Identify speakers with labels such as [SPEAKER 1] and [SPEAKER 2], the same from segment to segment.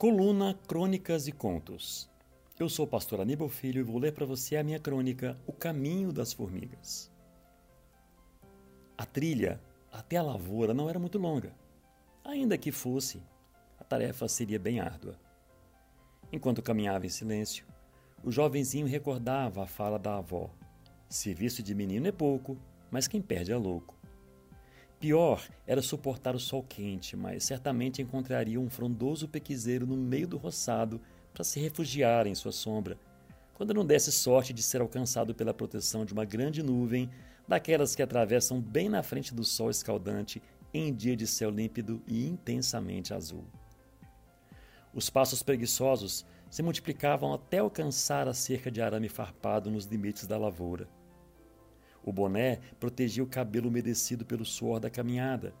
[SPEAKER 1] Coluna Crônicas e Contos. Eu sou o pastor Aníbal Filho e vou ler para você a minha crônica O Caminho das Formigas. A trilha até a lavoura não era muito longa. Ainda que fosse, a tarefa seria bem árdua. Enquanto caminhava em silêncio, o jovenzinho recordava a fala da avó: Serviço de menino é pouco, mas quem perde é louco. Pior era suportar o sol quente, mas certamente encontraria um frondoso pequiseiro no meio do roçado para se refugiar em sua sombra, quando não desse sorte de ser alcançado pela proteção de uma grande nuvem, daquelas que atravessam bem na frente do sol escaldante em dia de céu límpido e intensamente azul. Os passos preguiçosos se multiplicavam até alcançar a cerca de arame farpado nos limites da lavoura. O boné protegia o cabelo umedecido pelo suor da caminhada,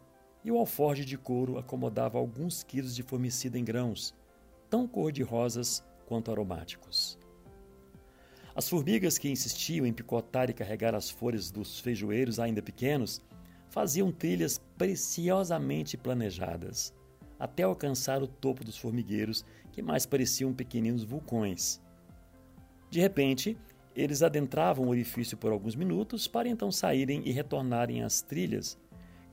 [SPEAKER 1] e o alforge de couro acomodava alguns quilos de formicida em grãos, tão cor-de-rosas quanto aromáticos. As formigas que insistiam em picotar e carregar as folhas dos feijoeiros ainda pequenos faziam trilhas preciosamente planejadas, até alcançar o topo dos formigueiros que mais pareciam pequeninos vulcões. De repente, eles adentravam o orifício por alguns minutos para então saírem e retornarem às trilhas,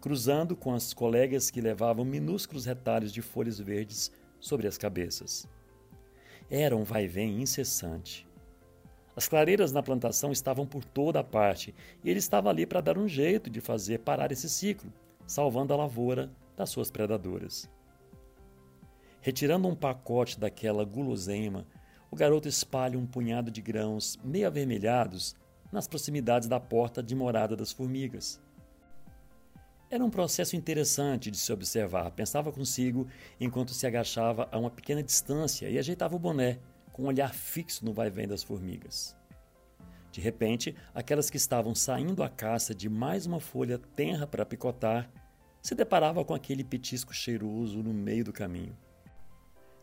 [SPEAKER 1] cruzando com as colegas que levavam minúsculos retalhos de folhas verdes sobre as cabeças. Era um vai-vem incessante. As clareiras na plantação estavam por toda a parte e ele estava ali para dar um jeito de fazer parar esse ciclo, salvando a lavoura das suas predadoras. Retirando um pacote daquela guloseima, o garoto espalha um punhado de grãos meio avermelhados nas proximidades da porta de morada das formigas. Era um processo interessante de se observar, pensava consigo enquanto se agachava a uma pequena distância e ajeitava o boné, com um olhar fixo no vai-vém das formigas. De repente, aquelas que estavam saindo à caça de mais uma folha tenra para picotar se deparavam com aquele petisco cheiroso no meio do caminho.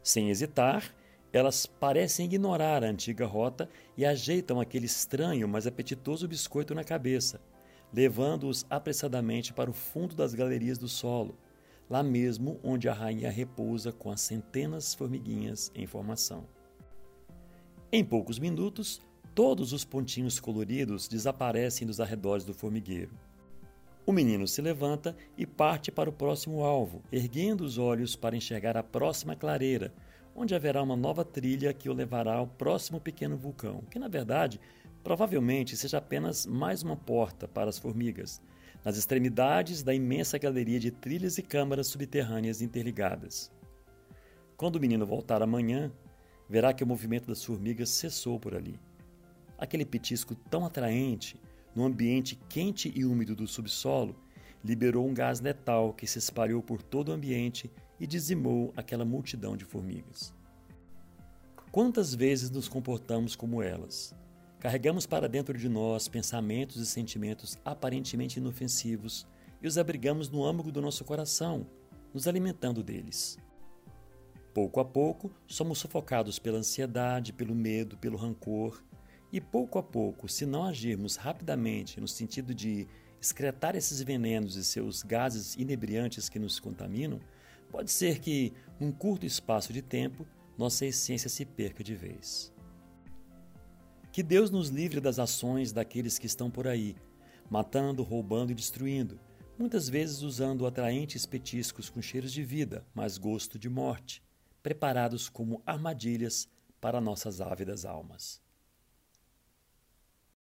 [SPEAKER 1] Sem hesitar, elas parecem ignorar a antiga rota e ajeitam aquele estranho, mas apetitoso biscoito na cabeça, levando-os apressadamente para o fundo das galerias do solo, lá mesmo onde a rainha repousa com as centenas formiguinhas em formação. Em poucos minutos, todos os pontinhos coloridos desaparecem dos arredores do formigueiro. O menino se levanta e parte para o próximo alvo, erguendo os olhos para enxergar a próxima clareira, onde haverá uma nova trilha que o levará ao próximo pequeno vulcão, que na verdade provavelmente seja apenas mais uma porta para as formigas, nas extremidades da imensa galeria de trilhas e câmaras subterrâneas interligadas. Quando o menino voltar amanhã, verá que o movimento das formigas cessou por ali. Aquele petisco tão atraente, no ambiente quente e úmido do subsolo, liberou um gás letal que se espalhou por todo o ambiente e dizimou aquela multidão de formigas. Quantas vezes nos comportamos como elas? Carregamos para dentro de nós pensamentos e sentimentos aparentemente inofensivos e os abrigamos no âmago do nosso coração, nos alimentando deles. Pouco a pouco, somos sufocados pela ansiedade, pelo medo, pelo rancor, e pouco a pouco, se não agirmos rapidamente no sentido de excretar esses venenos e seus gases inebriantes que nos contaminam, pode ser que, num curto espaço de tempo, nossa essência se perca de vez. Que Deus nos livre das ações daqueles que estão por aí, matando, roubando e destruindo, muitas vezes usando atraentes petiscos com cheiros de vida, mas gosto de morte, preparados como armadilhas para nossas ávidas almas.